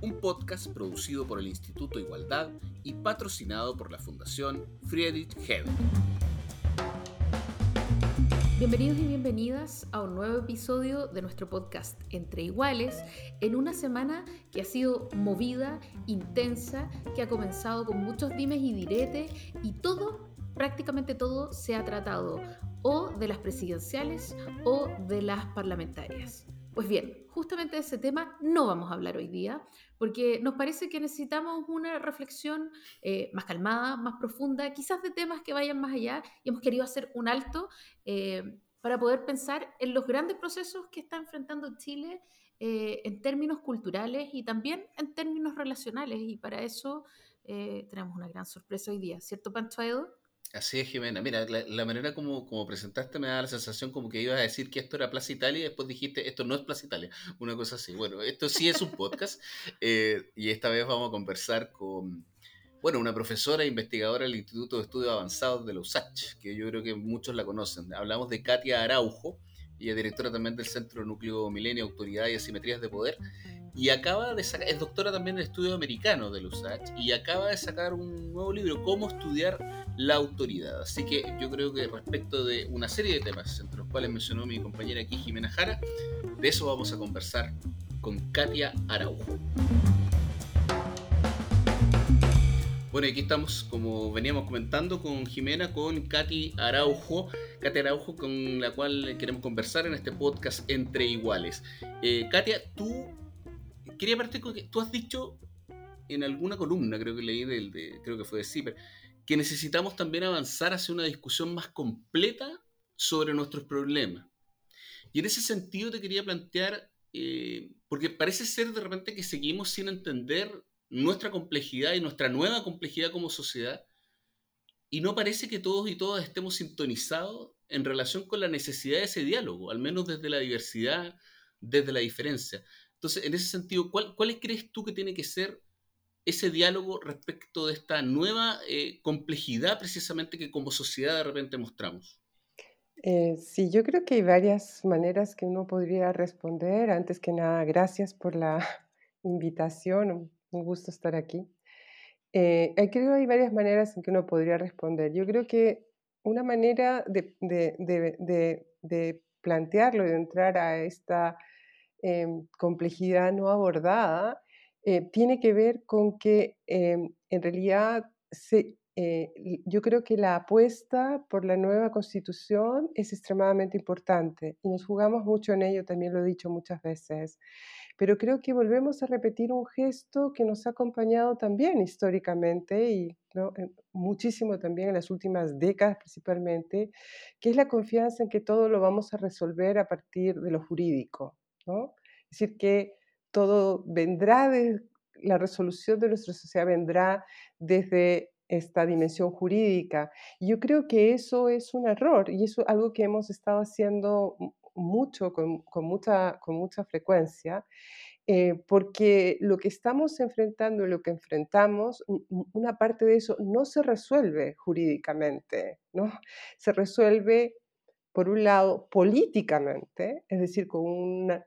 Un podcast producido por el Instituto Igualdad y patrocinado por la Fundación Friedrich Hebel. Bienvenidos y bienvenidas a un nuevo episodio de nuestro podcast Entre Iguales, en una semana que ha sido movida, intensa, que ha comenzado con muchos dimes y diretes y todo, prácticamente todo, se ha tratado o de las presidenciales o de las parlamentarias. Pues bien, justamente de ese tema no vamos a hablar hoy día, porque nos parece que necesitamos una reflexión eh, más calmada, más profunda, quizás de temas que vayan más allá, y hemos querido hacer un alto eh, para poder pensar en los grandes procesos que está enfrentando Chile eh, en términos culturales y también en términos relacionales, y para eso tenemos una gran sorpresa hoy día, ¿cierto, Pancho Edo? Así es, Jimena. Mira, la, manera como, como, presentaste me da la sensación como que ibas a decir que esto era Plaza Italia y después dijiste esto no es Plaza Italia. Una cosa así. Bueno, esto sí es un podcast eh, y esta vez vamos a conversar con, bueno, una profesora e investigadora del Instituto de Estudios Avanzados de la USACH, que yo creo que muchos la conocen. Hablamos de Katia Araujo, ella es directora también del Centro Núcleo Milenio, Autoridad y Asimetrías de Poder y acaba de sacar, es doctora también en estudio americano de USACH y acaba de sacar un nuevo libro, Cómo estudiar la autoridad. Así que yo creo que respecto de una serie de temas, entre los cuales mencionó mi compañera aquí Jimena Jara, de eso vamos a conversar con Katia Araujo. Bueno, aquí estamos, como veníamos comentando, con Jimena, con Katy Araujo, Katia Araujo, con la cual queremos conversar en este podcast Entre Iguales. Eh, Katia, tú quería partir con que tú has dicho en alguna columna, creo que leí del, de, creo que fue de CIPER, que necesitamos también avanzar hacia una discusión más completa sobre nuestros problemas. Y en ese sentido te quería plantear, eh, porque parece ser de repente que seguimos sin entender nuestra complejidad y nuestra nueva complejidad como sociedad, y no parece que todos y todas estemos sintonizados en relación con la necesidad de ese diálogo, al menos desde la diversidad, desde la diferencia. Entonces, en ese sentido, ¿cuál, ¿cuál crees tú que tiene que ser ese diálogo respecto de esta nueva eh, complejidad precisamente que como sociedad de repente mostramos? Eh, sí, yo creo que hay varias maneras que uno podría responder. Antes que nada, gracias por la invitación, un gusto estar aquí. Eh, creo que hay varias maneras en que uno podría responder. Yo creo que una manera de, de, de, de plantearlo y de entrar a esta Em, complejidad no abordada eh, tiene que ver con que em, en realidad eh, yo creo que la apuesta por la nueva constitución es extremadamente importante y nos jugamos mucho en ello, también lo he dicho muchas veces, pero creo que volvemos a repetir un gesto que nos ha acompañado también históricamente y muchísimo también en las últimas décadas principalmente, que es la confianza en que todo lo vamos a resolver a partir de lo jurídico. Es decir, que todo vendrá de la resolución de nuestra sociedad vendrá desde esta dimensión jurídica. Yo creo que eso es un error y es algo que hemos estado haciendo mucho, con, mucha, con mucha frecuencia, eh, porque lo que estamos enfrentando lo que enfrentamos, una parte de eso no se resuelve jurídicamente, ¿no? Se resuelve, por un lado, políticamente, es decir, con una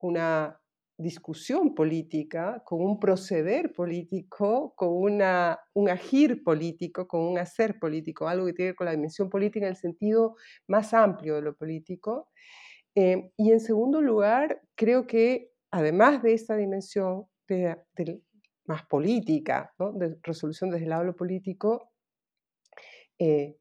una discusión política, con un proceder político, con una, un agir político, con un hacer político, algo que tiene que ver con la dimensión política en el sentido más amplio de lo político. Eh, y en segundo lugar, creo que además de esta dimensión de, más política, de resolución desde el lado político, eh,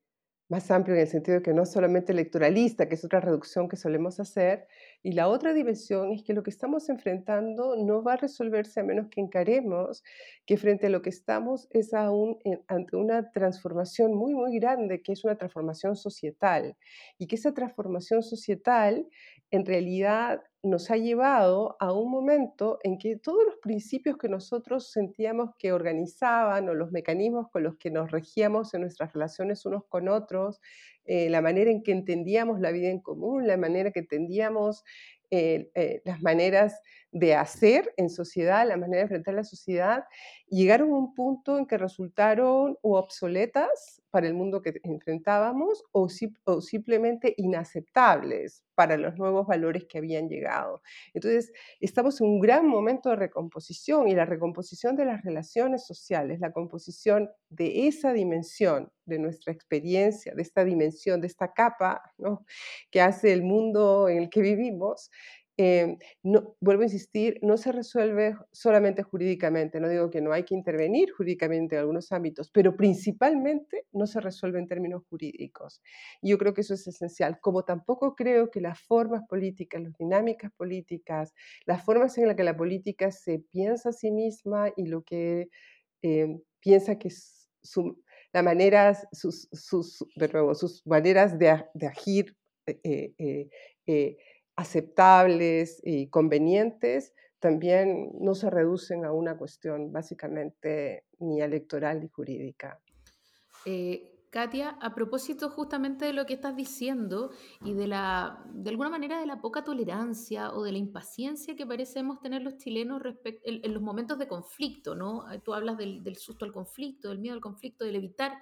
más amplio en el sentido de que no solamente electoralista, que es otra reducción que solemos hacer, y la otra dimensión es que lo que estamos enfrentando no va a resolverse a menos que encaremos que frente a lo que estamos es aún ante una transformación muy, muy grande, que es una transformación societal, y que esa transformación societal en realidad nos ha llevado a un momento en que todos los principios que nosotros sentíamos que organizaban o los mecanismos con los que nos regíamos en nuestras relaciones unos con otros, eh, la manera en que entendíamos la vida en común, la manera que entendíamos eh, eh, las maneras de hacer en sociedad, la manera de enfrentar la sociedad, llegaron a un punto en que resultaron obsoletas para el mundo que enfrentábamos o, o, simplemente inaceptables para los nuevos valores que habían llegado. Entonces, estamos en un gran momento de recomposición y la recomposición de las relaciones sociales, la composición de esa dimensión de nuestra experiencia, de esta dimensión, de esta capa ¿no? que hace el mundo en el que vivimos, eh, no, vuelvo a insistir, no se resuelve solamente jurídicamente, no digo que no hay que intervenir jurídicamente en algunos ámbitos, pero principalmente no se resuelve en términos jurídicos. Yo creo que eso es esencial, como tampoco creo que las formas políticas, las dinámicas políticas, las formas en las que la política se piensa a sí misma y lo que eh, piensa que su, la manera, sus, sus, de nuevo, sus maneras de, de agir eh, aceptables y convenientes también no se reducen a una cuestión básicamente ni electoral ni jurídica. Eh, Katia, a propósito justamente de lo que estás diciendo y de la, de alguna manera de la poca tolerancia o de la impaciencia que parecemos tener los chilenos en, los momentos de conflicto, ¿no? Tú hablas del, del, susto al conflicto, del miedo al conflicto, del evitar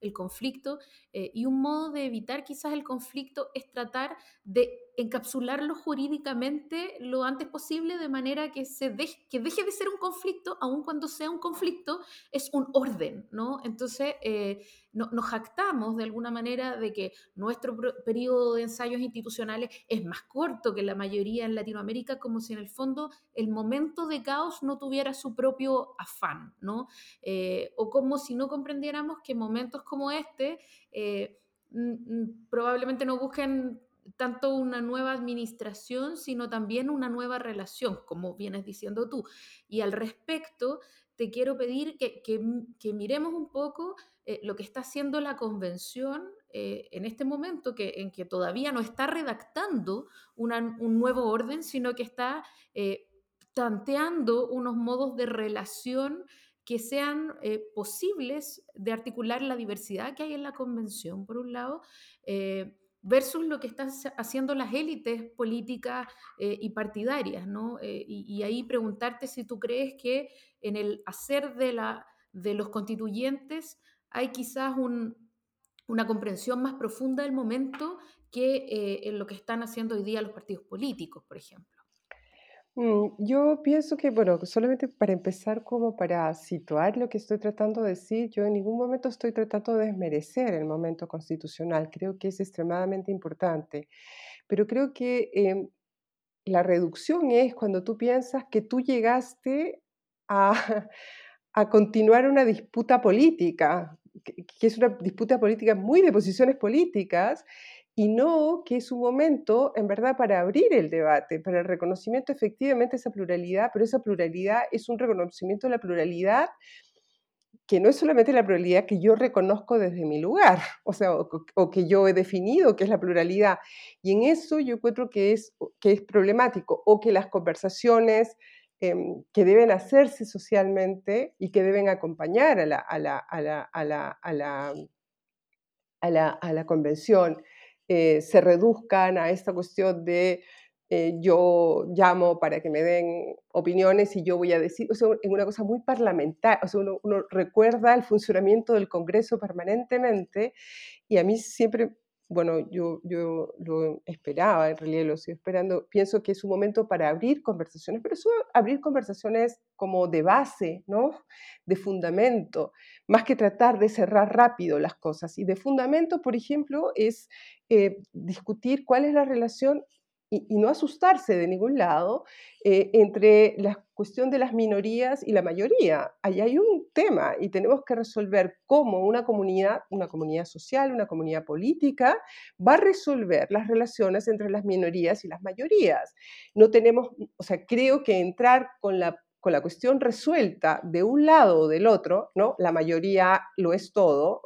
el conflicto eh, y un modo de evitar quizás el conflicto es tratar de encapsularlo jurídicamente lo antes posible de manera que, se deje, que deje de ser un conflicto, aun cuando sea un conflicto, es un orden, ¿no? Entonces, eh, nos jactamos de alguna manera de que nuestro periodo de ensayos institucionales es más corto que la mayoría en Latinoamérica, como si en el fondo el momento de caos no tuviera su propio afán, ¿no? Eh, o como si no comprendiéramos que momentos como este eh, probablemente no busquen tanto una nueva administración, sino también una nueva relación, como vienes diciendo tú. Y al respecto, te quiero pedir que, que, miremos un poco eh, lo que está haciendo la convención eh, en este momento, que, en que todavía no está redactando un nuevo orden, sino que está eh, tanteando unos modos de relación que sean posibles de articular la diversidad que hay en la convención, por un lado, versus lo que están haciendo las élites políticas eh, y partidarias, ¿no? Eh, y, ahí preguntarte si tú crees que en el hacer de, la, de los constituyentes hay quizás una comprensión más profunda del momento que eh, en lo que están haciendo hoy día los partidos políticos, por ejemplo. Mm, yo pienso que, bueno, solamente para empezar, como para situar lo que estoy tratando de decir, yo en ningún momento estoy tratando de desmerecer el momento constitucional, creo que es extremadamente importante, pero creo que em, la reducción es cuando tú piensas que tú llegaste a, a continuar una disputa política, que es una disputa política muy de posiciones políticas, y no que es un momento, en verdad, para abrir el debate, para el reconocimiento efectivamente de esa pluralidad, pero esa pluralidad es un reconocimiento de la pluralidad que no es solamente la pluralidad que yo reconozco desde mi lugar, o sea, o, que yo he definido que es la pluralidad. Y en eso yo encuentro que es, que es problemático, o que las conversaciones em, que deben hacerse socialmente y que deben acompañar a la, a la, a la, a la, a la, a la, a la convención eh, se reduzcan a esta cuestión de eh, yo llamo para que me den opiniones y yo voy a decir, o sea, en una cosa muy parlamentaria, o sea, uno, uno, recuerda el funcionamiento del Congreso permanentemente y a mí siempre bueno, yo, yo lo esperaba, en realidad lo estoy esperando, pienso que es un momento para abrir conversaciones, pero es abrir conversaciones como de base, ¿no? De fundamento, más que tratar de cerrar rápido las cosas. Y de fundamento, por ejemplo, es eh, discutir cuál es la relación y, no asustarse de ningún lado eh, entre la cuestión de las minorías y la mayoría. Ahí hay un tema y tenemos que resolver cómo una comunidad, una comunidad social, una comunidad política, va a resolver las relaciones entre las minorías y las mayorías. No tenemos, o sea, creo que entrar con la con la cuestión resuelta de un lado o del otro, ¿no? La mayoría lo es todo,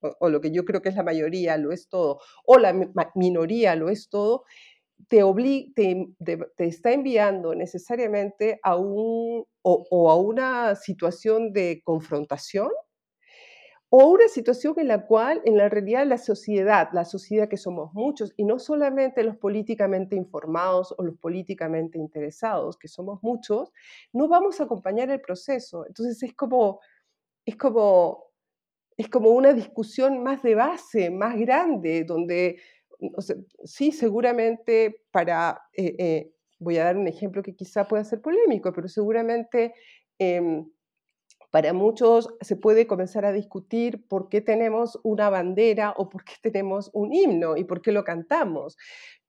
o, o lo que yo creo que es la mayoría lo es todo, o la minoría lo es todo, te, está enviando necesariamente a un o, a una situación de confrontación o una situación en la cual en la realidad la sociedad, la sociedad que somos muchos, y no solamente los políticamente informados o los políticamente interesados, que somos muchos, no vamos a acompañar el proceso. Entonces es como, es como, es como una discusión más de base, más grande, donde sí, seguramente para, eh, eh, voy a dar un ejemplo que quizá pueda ser polémico, pero seguramente em, para muchos se puede comenzar a discutir por qué tenemos una bandera o por qué tenemos un himno y por qué lo cantamos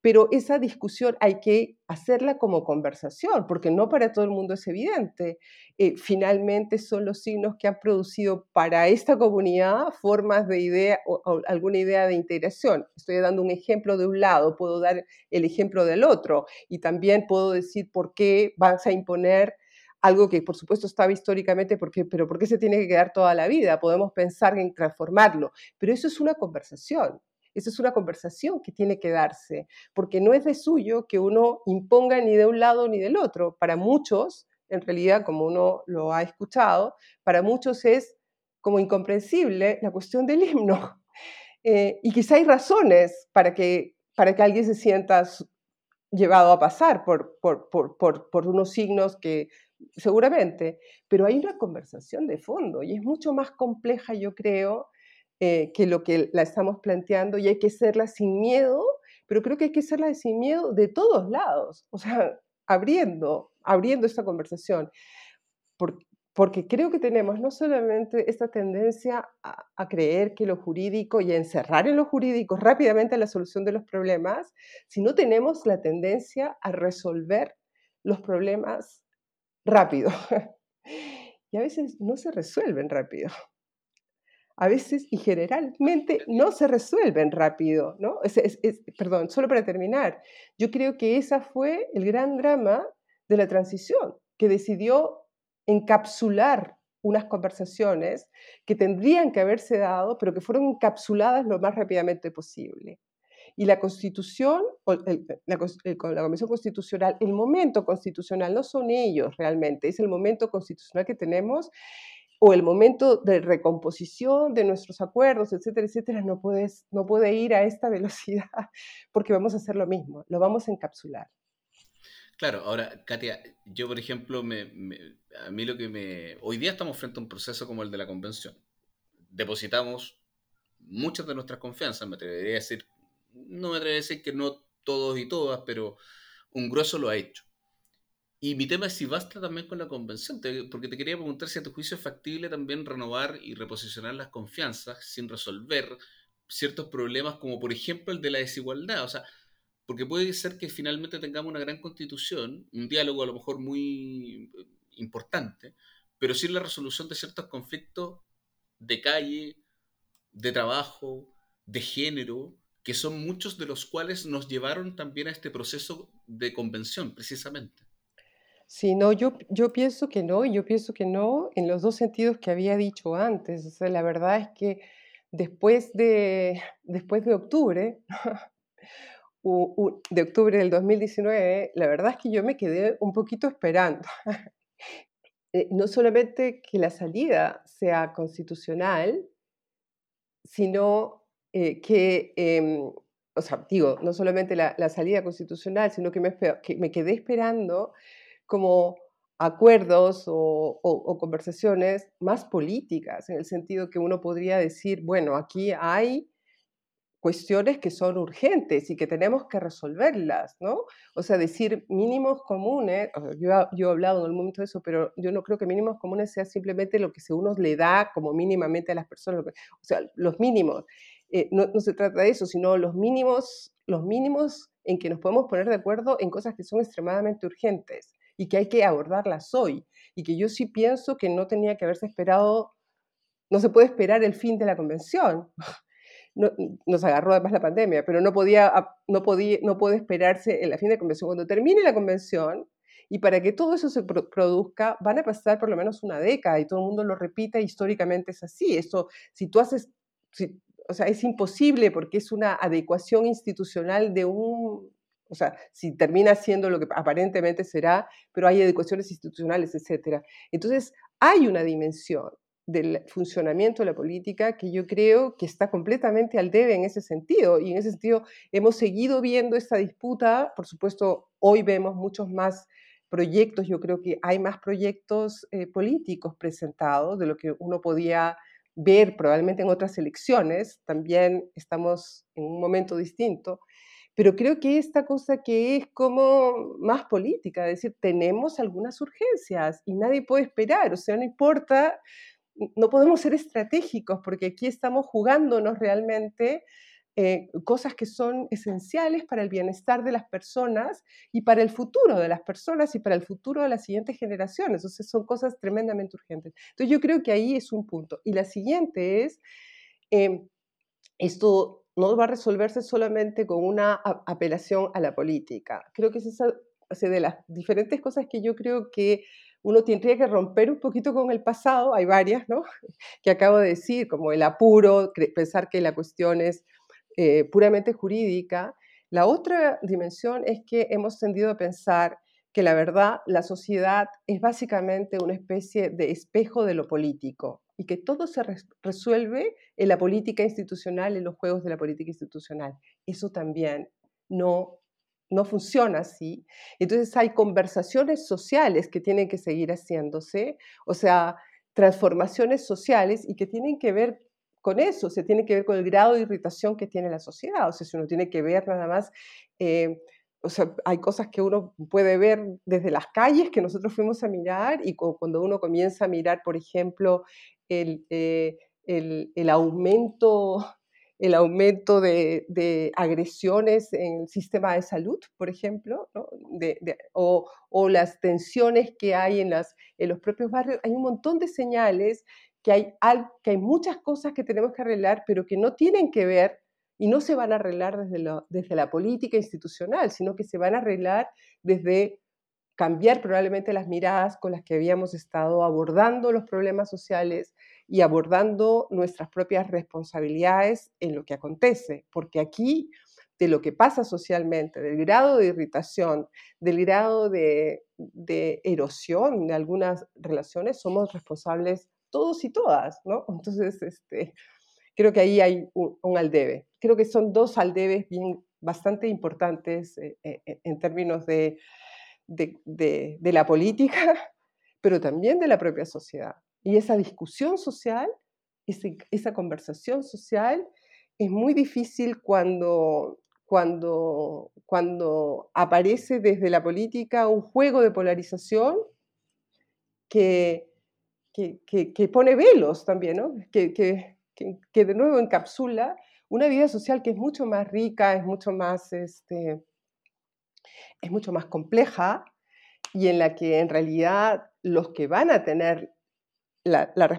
pero esa discusión hay que hacerla como conversación, porque no para todo el mundo es evidente. Eh, finalmente son los signos que han producido para esta comunidad formas de idea o, alguna idea de integración. Estoy dando un ejemplo de un lado, puedo dar el ejemplo del otro y también puedo decir por qué vas a imponer algo que por supuesto estaba históricamente, porque, pero ¿por qué se tiene que quedar toda la vida? Podemos pensar en transformarlo, pero eso es una conversación. Esa es una conversación que tiene que darse, porque no es de suyo que uno imponga ni de un lado ni del otro. Para muchos, en realidad, como uno lo ha escuchado, para muchos es como incomprensible la cuestión del himno. Eh, y quizá hay razones para que, para que alguien se sienta llevado a pasar por, por, por, por, unos signos que seguramente, pero hay una conversación de fondo y es mucho más compleja, yo creo, eh, que lo que la estamos planteando y hay que hacerla sin miedo, pero creo que hay que hacerla sin miedo de todos lados, o sea, abriendo, abriendo esta conversación, porque, creo que tenemos no solamente esta tendencia a, creer que lo jurídico y a encerrar en lo jurídico rápidamente la solución de los problemas, sino tenemos la tendencia a resolver los problemas rápido. y a veces no se resuelven rápido a veces y generalmente no se resuelven rápido, ¿no? perdón, solo para terminar, yo creo que ese fue el gran drama de la transición, que decidió encapsular unas conversaciones que tendrían que haberse dado, pero que fueron encapsuladas lo más rápidamente posible. Y la constitución, la, la Convención Constitucional, el momento constitucional, no son ellos realmente, es el momento constitucional que tenemos o el momento de recomposición de nuestros acuerdos, etcétera, etcétera, no, puede ir a esta velocidad porque vamos a hacer lo mismo, lo vamos a encapsular. Claro, ahora, Katia, yo por ejemplo, me, a mí lo que me... Hoy día estamos frente a un proceso como el de la convención. Depositamos muchas de nuestras confianzas, me atrevería a decir, no me atrevería a decir que no todos y todas, pero un grueso lo ha hecho. Y mi tema es si basta también con la convención, porque te quería preguntar si a tu juicio es factible también renovar y reposicionar las confianzas sin resolver ciertos problemas como por ejemplo el de la desigualdad. O sea, porque puede ser que finalmente tengamos una gran constitución, un diálogo a lo mejor muy eh, importante, pero sin la resolución de ciertos conflictos de calle, de trabajo, de género, que son muchos de los cuales nos llevaron también a este proceso de convención, precisamente. Sí, yo, yo pienso que no, y yo pienso que no en los dos sentidos que había dicho antes. La verdad es que después de, después de octubre, de octubre del 2019, la verdad es que yo me quedé un poquito esperando. Eh, no solamente que la salida sea constitucional, sino eh, que, em, o sea, digo, no solamente la, salida constitucional, sino que me quedé esperando como acuerdos o, conversaciones más políticas, en el sentido que uno podría decir, bueno, aquí hay cuestiones que son urgentes y que tenemos que resolverlas, ¿no? O sea, decir mínimos comunes, yo, yo, he hablado en el momento de eso, pero yo no creo que mínimos comunes sea simplemente lo que uno le da como mínimamente a las personas, o sea, los mínimos. Eh, no, no, se trata de eso, sino los mínimos, los mínimos en que nos podemos poner de acuerdo en cosas que son extremadamente urgentes y que hay que abordarlas hoy. Y que yo sí pienso que no tenía que haberse esperado, no se puede esperar el fin de la convención. No, nos agarró además la pandemia, pero no podía, no podía, no puede esperarse el fin de la convención. Cuando termine la convención, y para que todo eso se produzca, van a pasar por lo menos una década y todo el mundo lo repita, históricamente es así. Esto, si tú haces, o sea, es imposible porque es una adecuación institucional de un o sea, si termina siendo lo que aparentemente será, pero hay adecuaciones institucionales, etc. Entonces, hay una dimensión del funcionamiento de la política que yo creo que está completamente al debe en ese sentido. Y en ese sentido hemos seguido viendo esta disputa. Por supuesto, hoy vemos muchos más proyectos. Yo creo que hay más proyectos eh, políticos presentados de lo que uno podía ver probablemente en otras elecciones. También estamos en un momento distinto. Pero creo que esta cosa que es como más política, es decir, tenemos algunas urgencias y nadie puede esperar, o sea, no importa no podemos ser estratégicos porque aquí estamos jugándonos realmente eh, cosas que son esenciales para el bienestar de las personas y para el futuro de las personas y para el futuro de las siguientes generaciones. Entonces son cosas tremendamente urgentes. Entonces yo creo que ahí es un punto. Y la siguiente es, em, esto no va a resolverse solamente con una apelación a la política. Creo que es esa, de las diferentes cosas que yo creo que uno tendría que romper un poquito con el pasado, hay varias, ¿no? Que acabo de decir, como el apuro, pensar que la cuestión es eh, puramente jurídica. La otra dimensión es que hemos tendido a pensar que la verdad, la sociedad es básicamente una especie de espejo de lo político y que todo se resuelve en la política institucional, en los juegos de la política institucional. Eso también no no funciona así. Entonces hay conversaciones sociales que tienen que seguir haciéndose, o sea, transformaciones sociales y que tienen que ver con eso, se tiene que ver con el grado de irritación que tiene la sociedad, o sea, si uno tiene que ver nada más, eh, hay cosas que uno puede ver desde las calles que nosotros fuimos a mirar y cuando uno comienza a mirar, por ejemplo, el, eh, aumento el aumento de, agresiones en el sistema de salud, por ejemplo, o, las tensiones que hay en los propios barrios. Hay un montón de señales que hay, que hay muchas cosas que tenemos que arreglar, pero que no tienen que ver y no se van a arreglar desde, desde la política institucional, sino que se van a arreglar desde cambiar probablemente las miradas con las que habíamos estado abordando los problemas sociales, y abordando nuestras propias responsabilidades en lo que acontece, porque aquí de lo que pasa socialmente, del grado de irritación, del grado de, erosión de algunas relaciones, somos responsables todos y todas, ¿no? Entonces, este, creo que ahí hay un, aldebe. Creo que son dos aldebes bien, bastante importantes eh, eh, eh, en términos de, de la política, pero también de la propia sociedad. Y esa discusión social, esa conversación social, es muy difícil cuando, cuando, cuando aparece desde la política un juego de polarización que, que, pone velos también, ¿no? que, que, de nuevo encapsula una vida social que es mucho más rica, es mucho más, este, es mucho más compleja y en la que en realidad los que van a tener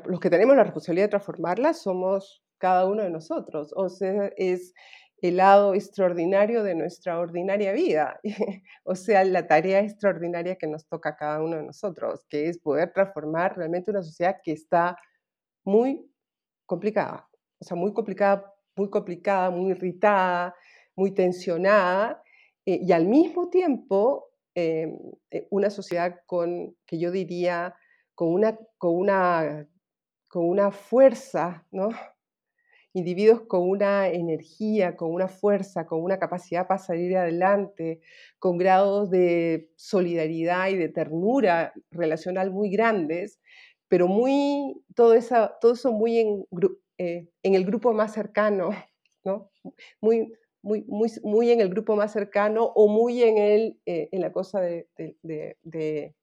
los que tenemos la responsabilidad de transformarla somos cada uno de nosotros. O sea, es el lado extraordinario de nuestra ordinaria vida. o sea, la tarea extraordinaria que nos toca a cada uno de nosotros, que es poder transformar realmente una sociedad que está muy complicada. O sea, muy complicada, muy complicada, muy irritada, muy tensionada. Eh, y al mismo tiempo, em, eh, una sociedad con, que yo diría, con una, con una, con una fuerza, ¿no? individuos con una energía, con una fuerza, con una capacidad para salir adelante, con grados de solidaridad y de ternura relacional muy grandes, pero muy, todo, esa, todo eso muy en, eh, en el grupo más cercano, ¿no? muy, muy, muy, muy en el grupo más cercano o muy en, el, eh, en la cosa de, de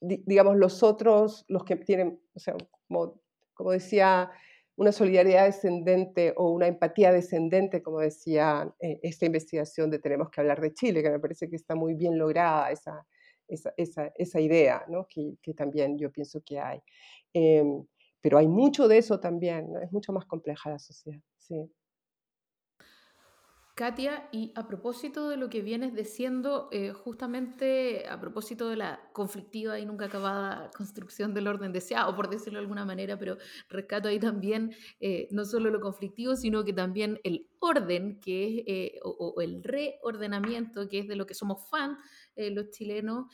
digamos, los otros, los que tienen, o sea, como, como decía, una solidaridad descendente o una empatía descendente, como decía eh, esta investigación de Tenemos que hablar de Chile, que me parece que está muy bien lograda esa, esa, esa, esa idea, ¿no? que, que, también yo pienso que hay. Em, pero hay mucho de eso también, es mucho más compleja la sociedad. Sí. Katia, y a propósito de lo que vienes diciendo, eh, justamente a propósito de la conflictiva y nunca acabada construcción del orden deseado, por decirlo de alguna manera, pero rescato ahí también eh, no solo lo conflictivo, sino que también el orden, que es, eh, o, el reordenamiento, que es de lo que somos fan los chilenos,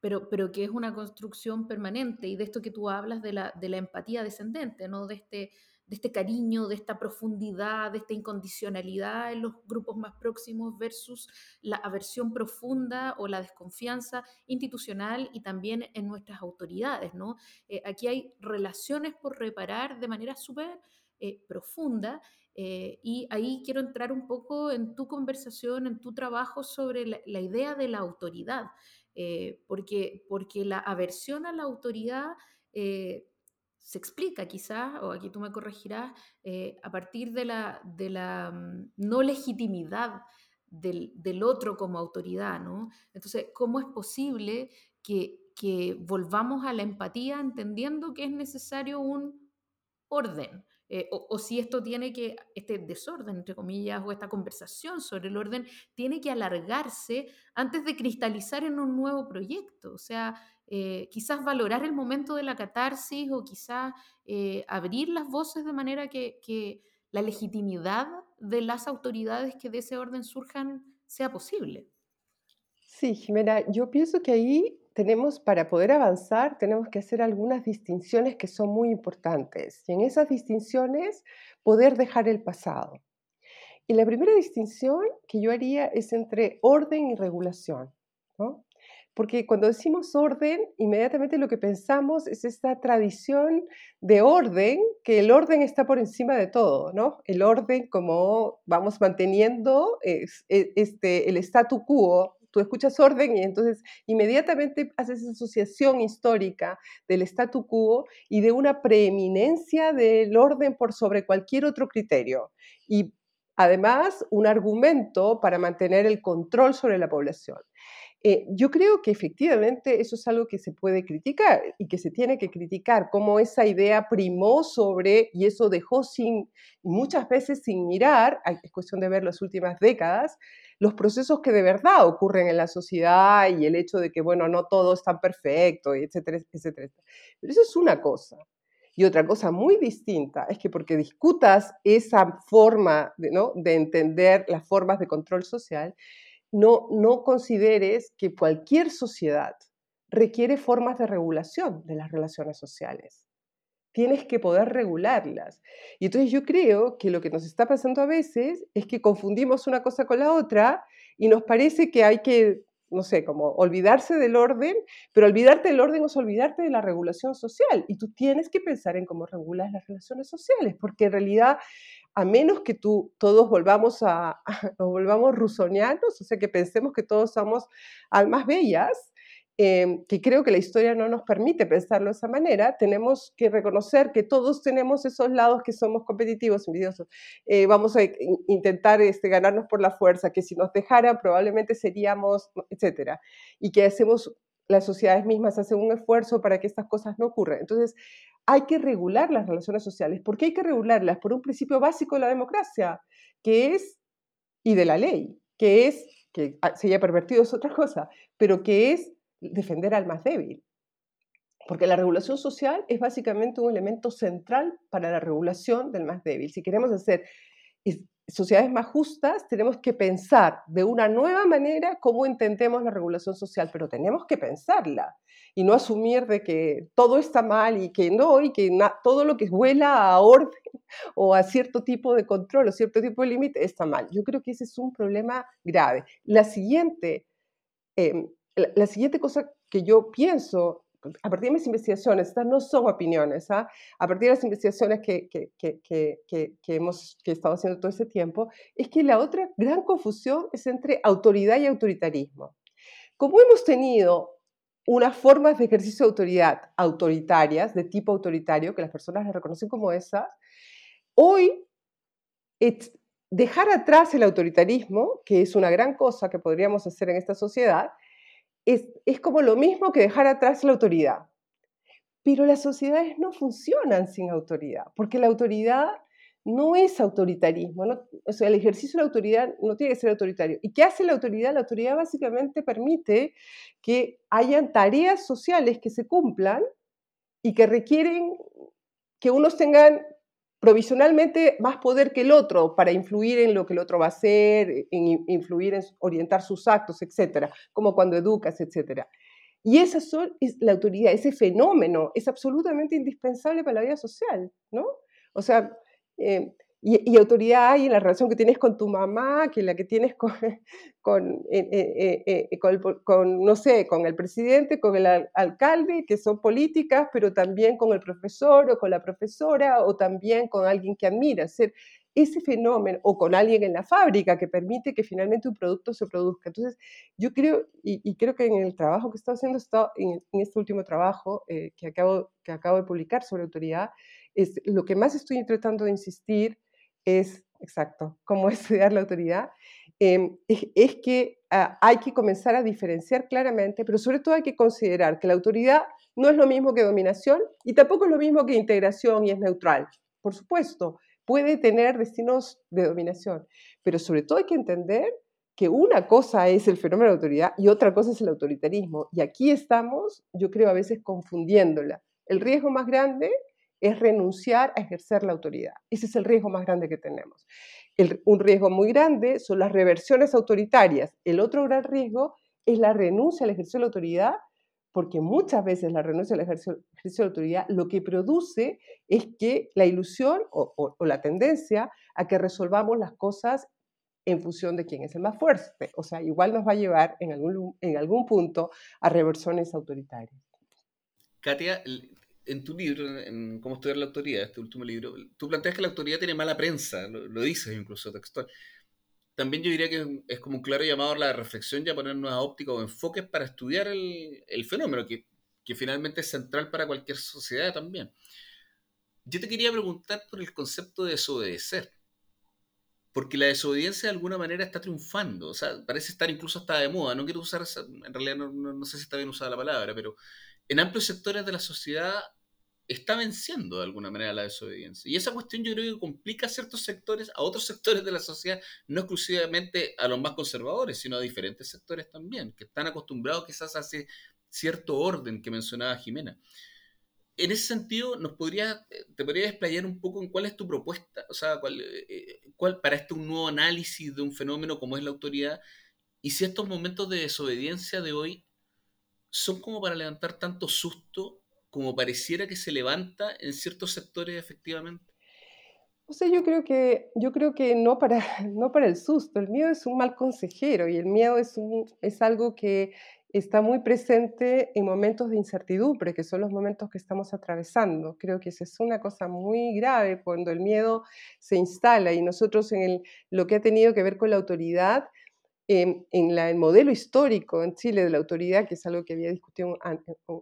pero, pero que es una construcción permanente, y de esto que tú hablas de la, de la empatía descendente, ¿no? de este de este cariño, de esta profundidad, de esta incondicionalidad en los grupos más próximos versus la aversión profunda o la desconfianza institucional y también en nuestras autoridades. ¿no? Eh, aquí hay relaciones por reparar de manera súper eh, profunda eh, y ahí quiero entrar un poco en tu conversación, en tu trabajo sobre la, idea de la autoridad, porque, porque la aversión a la autoridad se explica quizás, o aquí tú me corregirás, eh, a partir de la, de la mm, no legitimidad del, del, otro como autoridad, ¿no? Entonces, ¿cómo es posible que, que volvamos a la empatía entendiendo que es necesario un orden? Eh, o, si esto tiene que, este desorden, entre comillas, o esta conversación sobre el orden, tiene que alargarse antes de cristalizar en un nuevo proyecto. O sea, eh, quizás valorar el momento de la catarsis o quizás eh, abrir las voces de manera que, que la legitimidad de las autoridades que de ese orden surjan sea posible. Sí, Jimena, yo pienso que ahí tenemos, para poder avanzar, tenemos que hacer algunas distinciones que son muy importantes. Y en esas distinciones, poder dejar el pasado. Y la primera distinción que yo haría es entre orden y regulación. Porque cuando decimos orden, inmediatamente lo que pensamos es esta tradición de orden, que el orden está por encima de todo, ¿no? El orden como vamos manteniendo este, el statu quo tú escuchas orden y entonces inmediatamente haces esa asociación histórica del statu quo y de una preeminencia del orden por sobre cualquier otro criterio. Y además un argumento para mantener el control sobre la población. Eh, yo creo que efectivamente eso es algo que se puede criticar y que se tiene que criticar, como esa idea primó sobre, y eso dejó sin, muchas veces sin mirar, es cuestión de ver las últimas décadas, los procesos que de verdad ocurren en la sociedad y el hecho de que, bueno, no todo es tan perfecto, etcétera, etcétera. Pero eso es una cosa. Y otra cosa muy distinta es que porque discutas esa forma de, ¿no? de entender las formas de control social, no, no consideres que cualquier sociedad requiere formas de regulación de las relaciones sociales tienes que poder regularlas. Y entonces yo creo que lo que nos está pasando a veces es que confundimos una cosa con la otra y nos parece que hay que, no sé, como olvidarse del orden, pero olvidarte del orden es olvidarte de la regulación social. Y tú tienes que pensar en cómo regulas las relaciones sociales, porque en realidad a menos que tú, todos volvamos a, nos volvamos rusonianos, o sea, que pensemos que todos somos almas bellas, Em, que creo que la historia no nos permite pensarlo de esa manera, tenemos que reconocer que todos tenemos esos lados que somos competitivos, envidiosos. Eh, vamos a intentar este, ganarnos por la fuerza, que si nos dejaran probablemente seríamos, etcétera. Y que hacemos, las sociedades mismas hacen un esfuerzo para que estas cosas no ocurran. Entonces, hay que regular las relaciones sociales. ¿Por qué hay que regularlas? Por un principio básico de la democracia, que es, y de la ley, que es, que se haya pervertido es otra cosa, pero que es defender al más débil. Porque la regulación social es básicamente un elemento central para la regulación del más débil. Si queremos hacer sociedades más justas, tenemos que pensar de una nueva manera cómo entendemos la regulación social, pero tenemos que pensarla y no asumir de que todo está mal y que no, y que todo lo que vuela a orden o a cierto tipo de control o cierto tipo de límite está mal. Yo creo que ese es un problema grave. La siguiente em, la, siguiente cosa que yo pienso, a partir de mis investigaciones, estas no son opiniones, ¿ah? a partir de las investigaciones que, hemos que estado haciendo todo ese tiempo, es que la otra gran confusión es entre autoridad y autoritarismo. Como hemos tenido unas formas de ejercicio de autoridad autoritarias, de tipo autoritario, que las personas las reconocen como esas, hoy dejar atrás el autoritarismo, que es una gran cosa que podríamos hacer en esta sociedad, es, como lo mismo que dejar atrás la autoridad. Pero las sociedades no funcionan sin autoridad, porque la autoridad no es autoritarismo, o sea, el ejercicio de la autoridad no tiene que ser autoritario. ¿Y qué hace la autoridad? La autoridad básicamente permite que hayan tareas sociales que se cumplan y que requieren que unos tengan provisionalmente más poder que el otro para influir en lo que el otro va a hacer, en influir en orientar sus actos, etcétera, como cuando educas, etcétera. Y esa es la autoridad, ese fenómeno es absolutamente indispensable para la vida social, ¿no? O sea, eh, y, autoridad hay en la relación que tienes con tu mamá, que la que tienes con, con, eh, eh, con, no sé, con el presidente, con el alcalde, que son políticas, pero también con el profesor o con la profesora, o también con alguien que admira. Ser ese fenómeno, o con alguien en la fábrica que permite que finalmente un producto se produzca. Entonces, yo creo, y, creo que en el trabajo que estoy haciendo, está, en, en este último trabajo que, acabo, que acabo de publicar sobre autoridad, es lo que más estoy tratando de insistir es, exacto, cómo estudiar la autoridad, em, es, que ah, hay que comenzar a diferenciar claramente, pero sobre todo hay que considerar que la autoridad no es lo mismo que dominación y tampoco es lo mismo que integración y es neutral. Por supuesto, puede tener destinos de dominación, pero sobre todo hay que entender que una cosa es el fenómeno de autoridad y otra cosa es el autoritarismo. Y aquí estamos, yo creo, a veces confundiéndola. El riesgo más grande es renunciar a ejercer la autoridad. Ese es el riesgo más grande que tenemos. un riesgo muy grande son las reversiones autoritarias. El otro gran riesgo es la renuncia al ejercicio de la autoridad, porque muchas veces la renuncia al ejercicio, de la autoridad lo que produce es que la ilusión o, la tendencia a que resolvamos las cosas en función de quién es el más fuerte. O sea, igual nos va a llevar en algún, en algún punto a reversiones autoritarias. Katia, en tu libro, en Cómo estudiar la autoridad, este último libro, tú planteas que la autoridad tiene mala prensa, lo, dices incluso textual. También yo diría que es como un claro llamado a la reflexión y a poner nuevas ópticas o enfoques para estudiar el, el fenómeno, que, que finalmente es central para cualquier sociedad también. Yo te quería preguntar por el concepto de desobedecer, porque la desobediencia de alguna manera está triunfando, o sea, parece estar incluso hasta de moda, no quiero usar, en realidad no, no, sé si está bien usada la palabra, pero en amplios sectores de la sociedad está venciendo de alguna manera la desobediencia. Y esa cuestión yo creo que complica a ciertos sectores, a otros sectores de la sociedad, no exclusivamente a los más conservadores, sino a diferentes sectores también, que están acostumbrados quizás a ese cierto orden que mencionaba Jimena. En ese sentido, nos podría, te podría desplayar un poco en cuál es tu propuesta, o sea, cuál, eh, cuál para este un nuevo análisis de un fenómeno como es la autoridad, y si estos momentos de desobediencia de hoy son como para levantar tanto susto como pareciera que se levanta en ciertos sectores efectivamente? O sea, yo creo que, yo creo que no, para, no para el susto, el miedo es un mal consejero y el miedo es, un, es algo que está muy presente en momentos de incertidumbre, que son los momentos que estamos atravesando. Creo que esa es una cosa muy grave cuando el miedo se instala y nosotros en el, lo que ha tenido que ver con la autoridad, en, el modelo histórico en Chile de la autoridad, que es algo que había discutido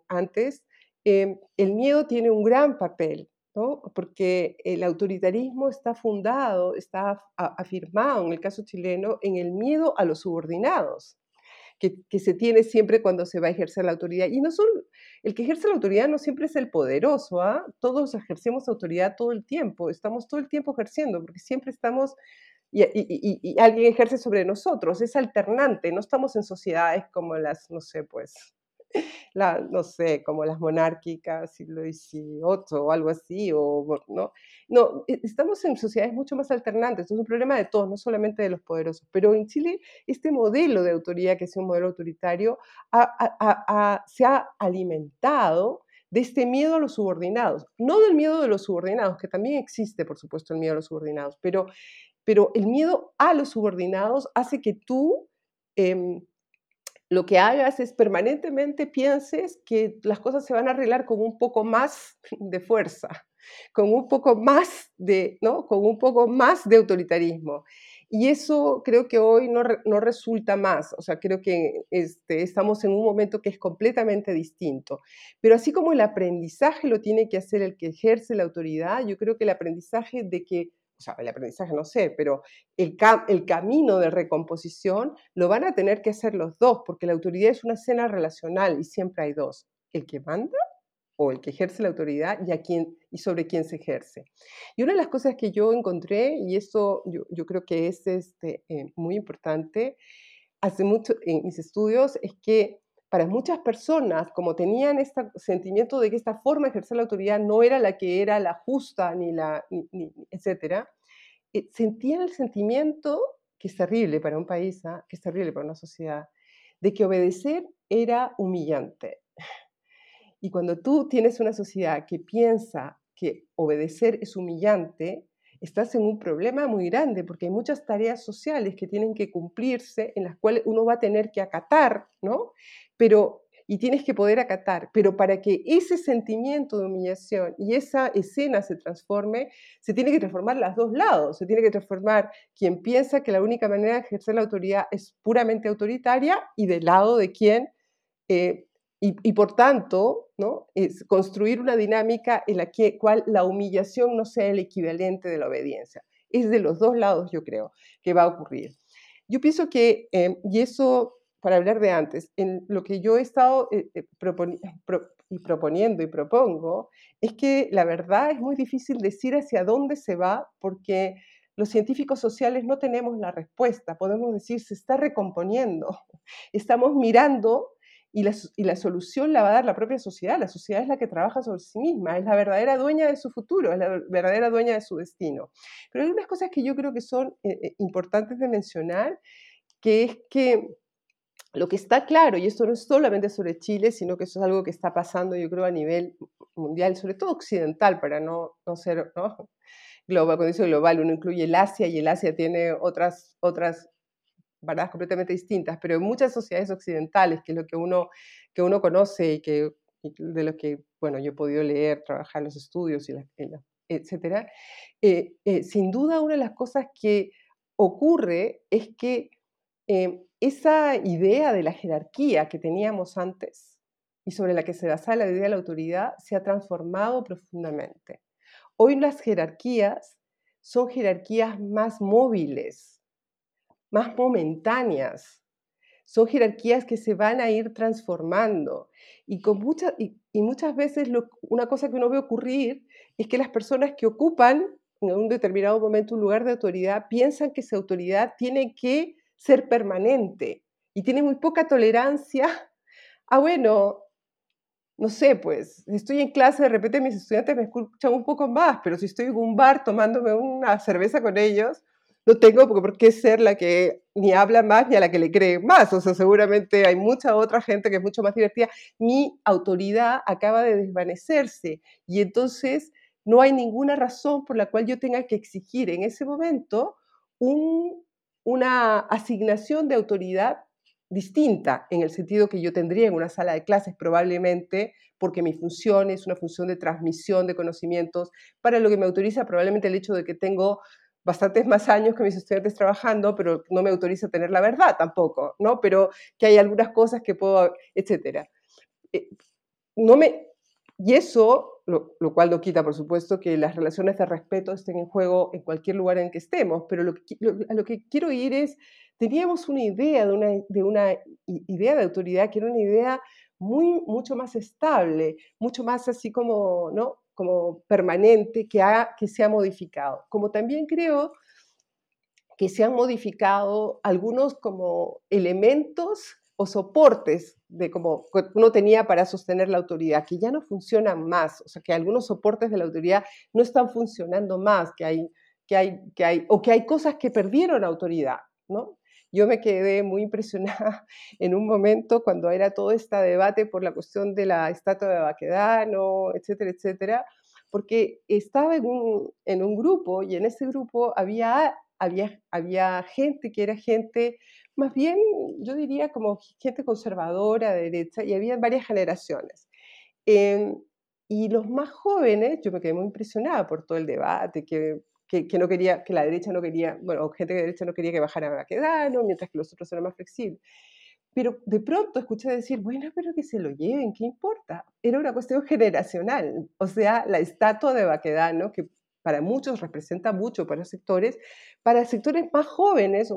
antes, Em, el miedo tiene un gran papel, ¿no? porque el autoritarismo está fundado, está afirmado en el caso chileno en el miedo a los subordinados. Que, se tiene siempre cuando se va a ejercer la autoridad. Y no solo, el que ejerce la autoridad no siempre es el poderoso, ¿ah? todos ejercemos autoridad todo el tiempo, estamos todo el tiempo ejerciendo, porque siempre estamos, y, alguien ejerce sobre nosotros, es alternante, no estamos en sociedades como las, no sé, pues, no sé, como las monárquicas, siglo XVIII o algo así, o, ¿no? No, e, estamos en sociedades mucho más alternantes, es un problema de todos, no solamente de los poderosos, pero en Chile este modelo de autoridad, que es un modelo autoritario, se ha alimentado de este miedo a los subordinados, no del miedo de los subordinados, que también existe, por supuesto, el miedo a los subordinados, pero, pero el miedo a los subordinados hace que tú... Em, lo que hagas es permanentemente pienses que las cosas se van a arreglar con un poco más de fuerza, con un poco más de, ¿no? Con un poco más de autoritarismo. Y eso creo que hoy no, no resulta más, o sea, creo que este, estamos en un momento que es completamente distinto. Pero así como el aprendizaje lo tiene que hacer el que ejerce la autoridad, yo creo que el aprendizaje de que o sea, el aprendizaje no sé, pero el, el camino de recomposición lo van a tener que hacer los dos, porque la autoridad es una escena relacional y siempre hay dos, el que manda o el que ejerce la autoridad y, a quién, y sobre quién se ejerce. Y una de las cosas que yo encontré, y eso yo, creo que es este, eh, muy importante, hace mucho en mis estudios, es que para muchas personas, como tenían este sentimiento de que esta forma de ejercer la autoridad no era la que era la justa, ni la, etcétera, eh, sentían el sentimiento, que es terrible para un país, ¿ah? que es terrible para una sociedad, de que obedecer era humillante. Y cuando tú tienes una sociedad que piensa que obedecer es humillante, estás en un problema muy grande porque hay muchas tareas sociales que tienen que cumplirse en las cuales uno va a tener que acatar, ¿no? Pero y tienes que poder acatar, pero para que ese sentimiento de humillación y esa escena se transforme, se tiene que transformar los dos lados, se tiene que transformar quien piensa que la única manera de ejercer la autoridad es puramente autoritaria y del lado de quien eh, y, por tanto, es construir una dinámica en la que, cual la humillación no sea el equivalente de la obediencia. Es de los dos lados, yo creo, que va a ocurrir. Yo pienso que, em, y eso para hablar de antes, en lo que yo he estado eh, eh, y proponiendo y propongo, es que la verdad es muy difícil decir hacia dónde se va porque los científicos sociales no tenemos la respuesta. Podemos decir, se está recomponiendo. Estamos mirando y la, solución la va a dar la propia sociedad. La sociedad es la que trabaja sobre sí misma, es la verdadera dueña de su futuro, es la verdadera dueña de su destino. Pero hay unas cosas que yo creo que son eh, eh, importantes de mencionar, que es que lo que está claro, y esto no es solamente sobre Chile, sino que eso es algo que está pasando, yo creo, a nivel mundial, sobre todo occidental, para no, no ser global, cuando dice global, uno incluye el Asia y el Asia tiene otras, otras verdades completamente distintas, pero en muchas sociedades occidentales, que es lo que uno, que uno conoce y que de lo que, bueno, yo he podido leer, trabajar en los estudios, y etcétera, eh, eh, sin duda una de las cosas que ocurre es que eh, esa idea de la jerarquía que teníamos antes y sobre la que se basaba la idea de la autoridad se ha transformado profundamente. Hoy las jerarquías son jerarquías más móviles, más momentáneas. Son jerarquías que se van a ir transformando. Y, con y, muchas veces una cosa que uno ve ocurrir es que las personas que ocupan en un determinado momento un lugar de autoridad piensan que esa autoridad tiene que ser permanente y tienen muy poca tolerancia a, bueno, no sé, pues, estoy en clase, de repente mis estudiantes me escuchan un poco más, pero si estoy en un bar tomándome una cerveza con ellos, no tengo por qué ser la que ni habla más ni a la que le cree más. O sea, seguramente hay mucha otra gente que es mucho más divertida. Mi autoridad acaba de desvanecerse y entonces no hay ninguna razón por la cual yo tenga que exigir en ese momento una asignación de autoridad distinta en el sentido que yo tendría en una sala de clases probablemente porque mi función es una función de transmisión de conocimientos para lo que me autoriza probablemente el hecho de que tengo bastantes más años que mis estudiantes trabajando, pero no me autoriza a tener la verdad tampoco, ¿no? Pero que hay algunas cosas que puedo, etcétera. Eh, no me, y eso, lo, cual no quita, por supuesto, que las relaciones de respeto estén en juego en cualquier lugar en que estemos, pero lo que, a lo que quiero ir es, teníamos una idea de una, de una idea de autoridad que era una idea muy, mucho más estable, mucho más así como, ¿no? Como permanente que, ha, que se ha modificado. Como también creo que se han modificado algunos como elementos o soportes de como uno tenía para sostener la autoridad, que ya no funcionan más, o sea, que algunos soportes de la autoridad no están funcionando más, que hay, que hay, que hay, o que hay cosas que perdieron autoridad, ¿no? Yo me quedé muy impresionada en un momento cuando era todo este debate por la cuestión de la estatua de Baquedano, etcétera, etcétera, porque estaba en un, en un grupo y en ese grupo había, había, había gente que era gente más bien, yo diría como gente conservadora, de derecha, y había varias generaciones. Em, y los más jóvenes, yo me quedé muy impresionada por todo el debate, que que, no quería, que la derecha no quería, bueno, gente de derecha no quería que bajara a Baquedano, mientras que los otros eran más flexibles. Pero de pronto escuché decir, bueno, pero que se lo lleven, ¿qué importa? Era una cuestión generacional. O sea, la estatua de Baquedano, que para muchos representa mucho para sectores, para sectores más jóvenes,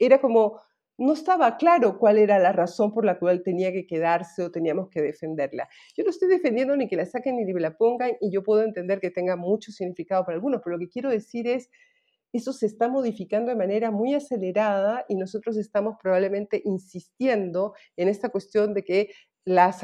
era como, no estaba claro cuál era la razón por la cual tenía que quedarse o teníamos que defenderla. Yo no estoy defendiendo ni que la saquen ni que la pongan y yo puedo entender que tenga mucho significado para algunos, pero lo que quiero decir es, eso se está modificando de manera muy acelerada y nosotros estamos probablemente insistiendo en esta cuestión de que las,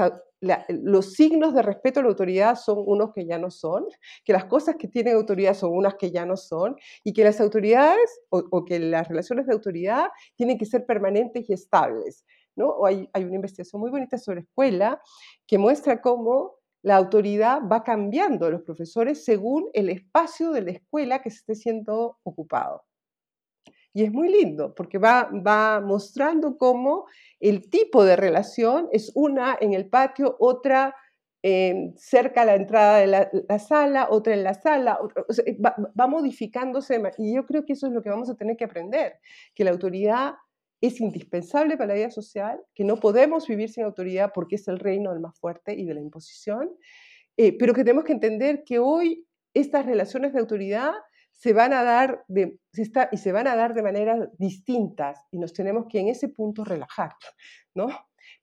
los signos de respeto a la autoridad son unos que ya no son, que las cosas que tienen autoridad son unas que ya no son, y que las autoridades o, que las relaciones de autoridad tienen que ser permanentes y estables. ¿no? hay, hay una investigación muy bonita sobre escuela que muestra cómo la autoridad va cambiando a los profesores según el espacio de la escuela que se esté siendo ocupado. Y es muy lindo porque va, va mostrando cómo el tipo de relación es una en el patio, otra eh, cerca a la entrada de la, sala, otra en la sala, va, va, modificándose. Y yo creo que eso es lo que vamos a tener que aprender, que la autoridad es indispensable para la vida social, que no podemos vivir sin autoridad porque es el reino del más fuerte y de la imposición, eh, pero que tenemos que entender que hoy estas relaciones de autoridad se van a dar de, y se van a dar de maneras distintas y nos tenemos que en ese punto relajar, ¿no?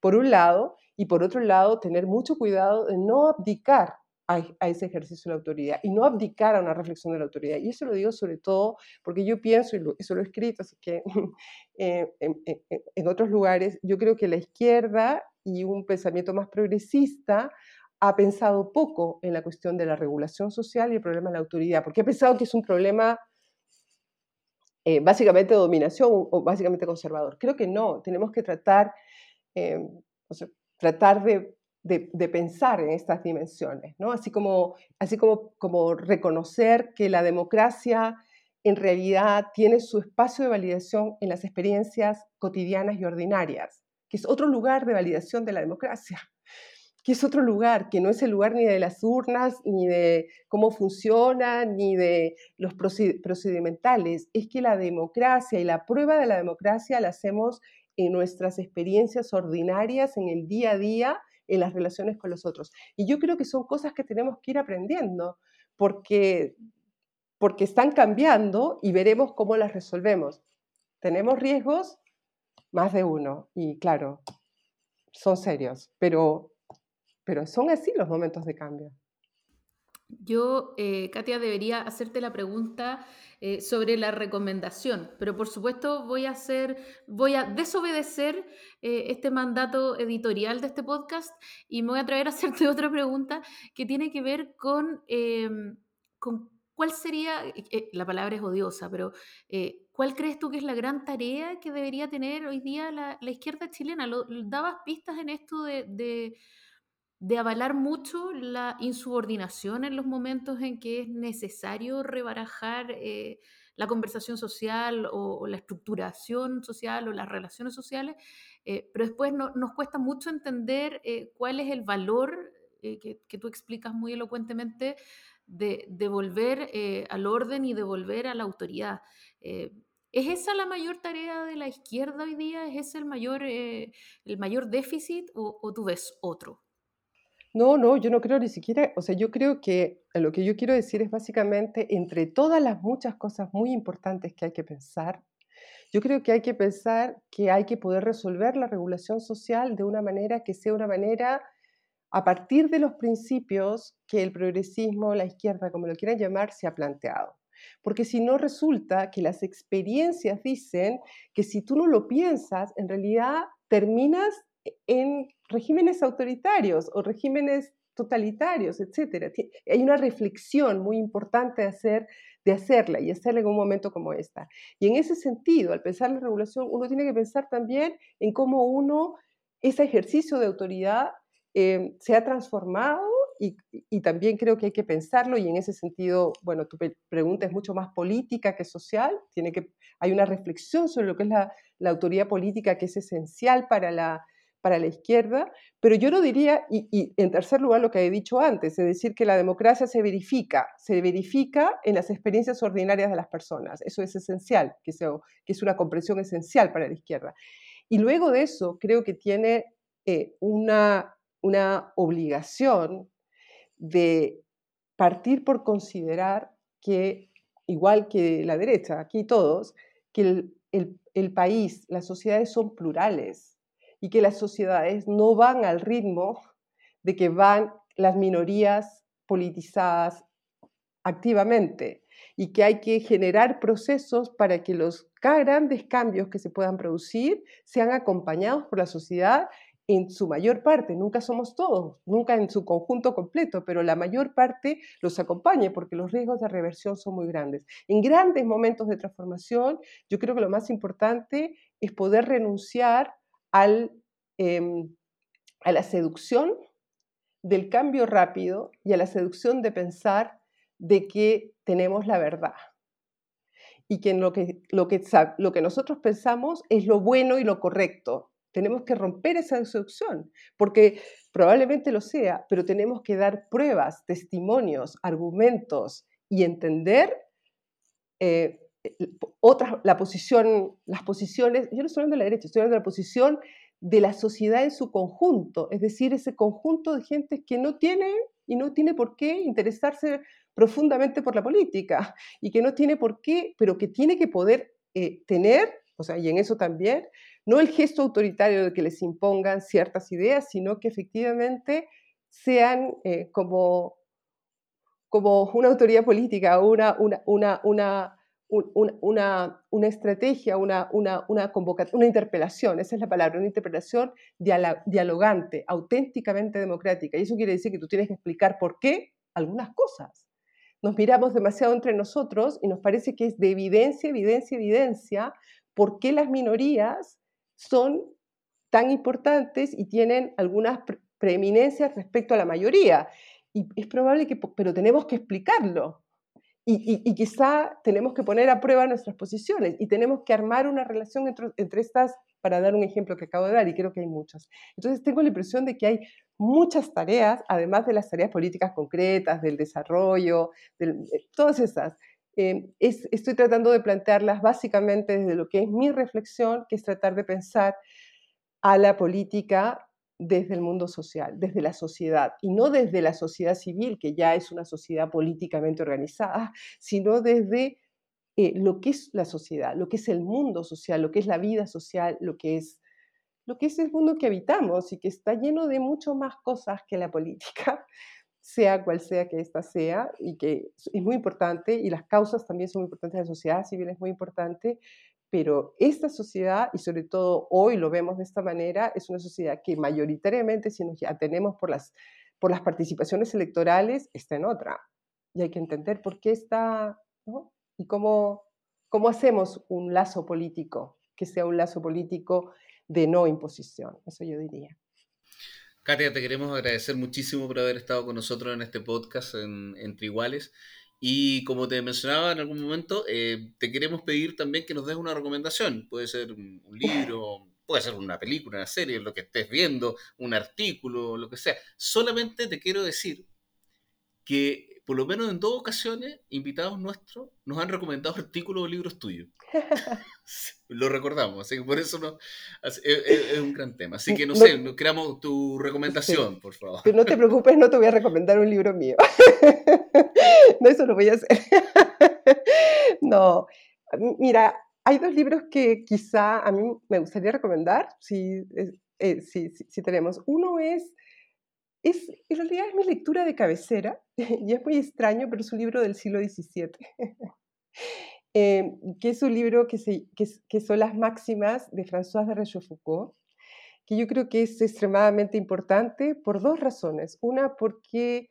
Por un lado, y por otro lado, tener mucho cuidado de no abdicar a, ese ejercicio de la autoridad y no abdicar a una reflexión de la autoridad. Y eso lo digo sobre todo porque yo pienso, y eso lo he escrito, así que eh, en otros lugares, yo creo que la izquierda y un pensamiento más progresista ha pensado poco en la cuestión de la regulación social y el problema de la autoridad, porque ha pensado que es un problema eh, básicamente de dominación o, básicamente conservador. Creo que no, tenemos que tratar, eh, tratar de, pensar en estas dimensiones, ¿no? así, como, así como, como reconocer que la democracia en realidad tiene su espacio de validación en las experiencias cotidianas y ordinarias, que es otro lugar de validación de la democracia que es otro lugar, que no es el lugar ni de las urnas, ni de cómo funciona, ni de los procedimentales. Es que la democracia y la prueba de la democracia la hacemos en nuestras experiencias ordinarias, en el día a día, en las relaciones con los otros. Y yo creo que son cosas que tenemos que ir aprendiendo, porque, porque están cambiando y veremos cómo las resolvemos. Tenemos riesgos, más de uno, y claro, son serios, pero pero son así los momentos de cambio. Yo, eh, Katia, debería hacerte la pregunta eh, sobre la recomendación, pero por supuesto voy a hacer, voy a desobedecer eh, este mandato editorial de este podcast y me voy a traer a hacerte otra pregunta que tiene que ver con, con cuál sería, la palabra es odiosa, pero ¿cuál crees tú que es la gran tarea que debería tener hoy día la, izquierda chilena? Lo, dabas pistas en esto de avalar mucho la insubordinación en los momentos en que es necesario rebarajar eh, la conversación social o, la estructuración social o las relaciones sociales, eh, pero después nos cuesta mucho entender eh, cuál es el valor que, tú explicas muy elocuentemente de, de volver al orden y de volver a la autoridad. ¿Es esa la mayor tarea de la izquierda hoy día? ¿Es ese el mayor, el mayor déficit o tú ves otro? No, no, yo no creo ni siquiera, o sea, yo creo que lo que yo quiero decir es básicamente, entre todas las muchas cosas muy importantes que hay que pensar, yo creo que hay que pensar que hay que poder resolver la regulación social de una manera que sea una manera a partir de los principios que el progresismo, la izquierda, como lo quieran llamar, se ha planteado. Porque si no resulta que las experiencias dicen que si tú no lo piensas, en realidad terminas en regímenes autoritarios o regímenes totalitarios, etc. Hay una reflexión muy importante de, hacer, de hacerla y hacerla en un momento como esta. Y en ese sentido, al pensar la regulación, uno tiene que pensar también en cómo uno, ese ejercicio de autoridad eh, se ha transformado y, y, también creo que hay que pensarlo y en ese sentido, bueno, tu pregunta es mucho más política que social, tiene que, hay una reflexión sobre lo que es la, la autoridad política que es esencial para la para la izquierda, pero yo no diría, y, en tercer lugar lo que he dicho antes, es decir, que la democracia se verifica, se verifica en las experiencias ordinarias de las personas, eso es esencial, que, que es una comprensión esencial para la izquierda. Y luego de eso, creo que tiene eh, una, una obligación de partir por considerar que, igual que la derecha, aquí todos, que el, el país, las sociedades son plurales y que las sociedades no van al ritmo de que van las minorías politizadas activamente y que hay que generar procesos para que los grandes cambios que se puedan producir sean acompañados por la sociedad en su mayor parte, nunca somos todos, nunca en su conjunto completo, pero la mayor parte los acompañe porque los riesgos de reversión son muy grandes. En grandes momentos de transformación, yo creo que lo más importante es poder renunciar al, em, a la seducción del cambio rápido y a la seducción de pensar de que tenemos la verdad y que lo que, lo que, lo que nosotros pensamos es lo bueno y lo correcto. Tenemos que romper esa seducción, porque probablemente lo sea, pero tenemos que dar pruebas, testimonios, argumentos y entender eh, otras, la posición, las posiciones, yo no estoy hablando de la derecha, estoy hablando de la posición de la sociedad en su conjunto, es decir, ese conjunto de gente que no tiene y no tiene por qué interesarse profundamente por la política y que no tiene por qué, pero que tiene que poder eh, tener, o sea, y en eso también, no el gesto autoritario de que les impongan ciertas ideas, sino que efectivamente sean eh, como, como una autoridad política, una, una, una, una una, una, estrategia, una, una, una una interpelación, esa es la palabra, una interpelación dialogante, auténticamente democrática. Y eso quiere decir que tú tienes que explicar por qué algunas cosas. Nos miramos demasiado entre nosotros y nos parece que es de evidencia, evidencia, evidencia por qué las minorías son tan importantes y tienen algunas preeminencias respecto a la mayoría. Y es probable que, pero tenemos que explicarlo, y, quizá tenemos que poner a prueba nuestras posiciones y tenemos que armar una relación entre, entre, estas, para dar un ejemplo que acabo de dar, y creo que hay muchas. Entonces tengo la impresión de que hay muchas tareas, además de las tareas políticas concretas, del desarrollo, de eh, todas esas. Eh, es, estoy tratando de plantearlas básicamente desde lo que es mi reflexión, que es tratar de pensar a la política desde el mundo social, desde la sociedad, y no desde la sociedad civil, que ya es una sociedad políticamente organizada, sino desde eh, lo que es la sociedad, lo que es el mundo social, lo que es la vida social, lo que es, lo que es el mundo que habitamos y que está lleno de mucho más cosas que la política, sea cual sea que ésta sea, y que es muy importante, y las causas también son muy importantes, la sociedad civil es muy importante, pero esta sociedad, y sobre todo hoy lo vemos de esta manera, es una sociedad que mayoritariamente, si nos atenemos por las, por las participaciones electorales, está en otra. Y hay que entender por qué está, ¿no? Y cómo, cómo hacemos un lazo político, que sea un lazo político de no imposición, eso yo diría. Katia, te queremos agradecer muchísimo por haber estado con nosotros en este podcast en, Entre Iguales. Y como te mencionaba en algún momento, eh, te queremos pedir también que nos des una recomendación. Puede ser un, libro, puede ser una película, una serie, lo que estés viendo, un artículo, lo que sea. Solamente te quiero decir que por lo menos en dos ocasiones, invitados nuestros nos han recomendado artículos o libros tuyos. lo recordamos, así que por eso no, es, un gran tema. Así que no, sé, nos creamos tu recomendación, por favor. Pero no te preocupes, no te voy a recomendar un libro mío. no, eso lo voy a hacer. no, mira, hay dos libros que quizá a mí me gustaría recomendar, si, eh, si, si tenemos. Uno es es, en realidad es mi lectura de cabecera y es muy extraño, pero es un libro del siglo XVII, eh, que es un libro que, se, que, son las máximas de François de Rochefoucauld, que yo creo que es extremadamente importante por dos razones. Una, porque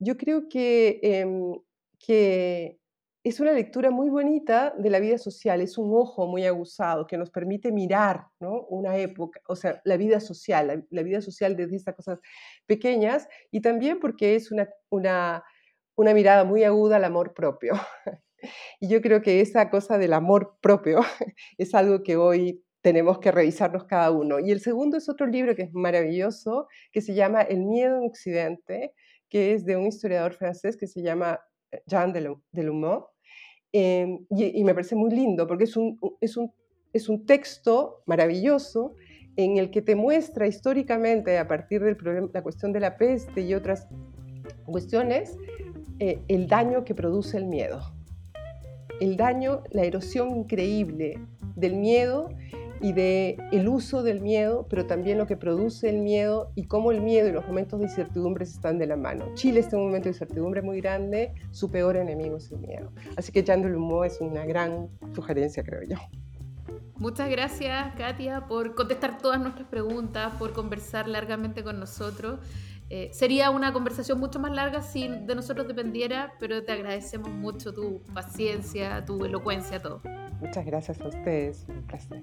yo creo que, em, que es una lectura muy bonita de la vida social, es un ojo muy aguzado que nos permite mirar ¿no? una época, o sea, la vida social, la, vida social desde estas cosas pequeñas y también porque es una, una, una mirada muy aguda al amor propio. Y yo creo que esa cosa del amor propio es algo que hoy tenemos que revisarnos cada uno. Y el segundo es otro libro que es maravilloso, que se llama El miedo en Occidente, que es de un historiador francés que se llama eh, Jean Delumeau Em, y, me parece muy lindo porque es un, es, un, es un texto maravilloso en el que te muestra históricamente, a partir de la cuestión de la peste y otras cuestiones, eh, el daño que produce el miedo. El daño, la erosión increíble del miedo y de el uso del miedo, pero también lo que produce el miedo y cómo el miedo y los momentos de incertidumbre están de la mano. Chile está en un momento de incertidumbre muy grande, su peor enemigo es el miedo. Así que Jean Humo es una gran sugerencia, creo yo. Muchas gracias, Katia, por contestar todas nuestras preguntas, por conversar largamente con nosotros. Eh, sería una conversación mucho más larga si de nosotros dependiera, pero te agradecemos mucho tu paciencia, tu elocuencia, todo. Muchas gracias a ustedes, un placer.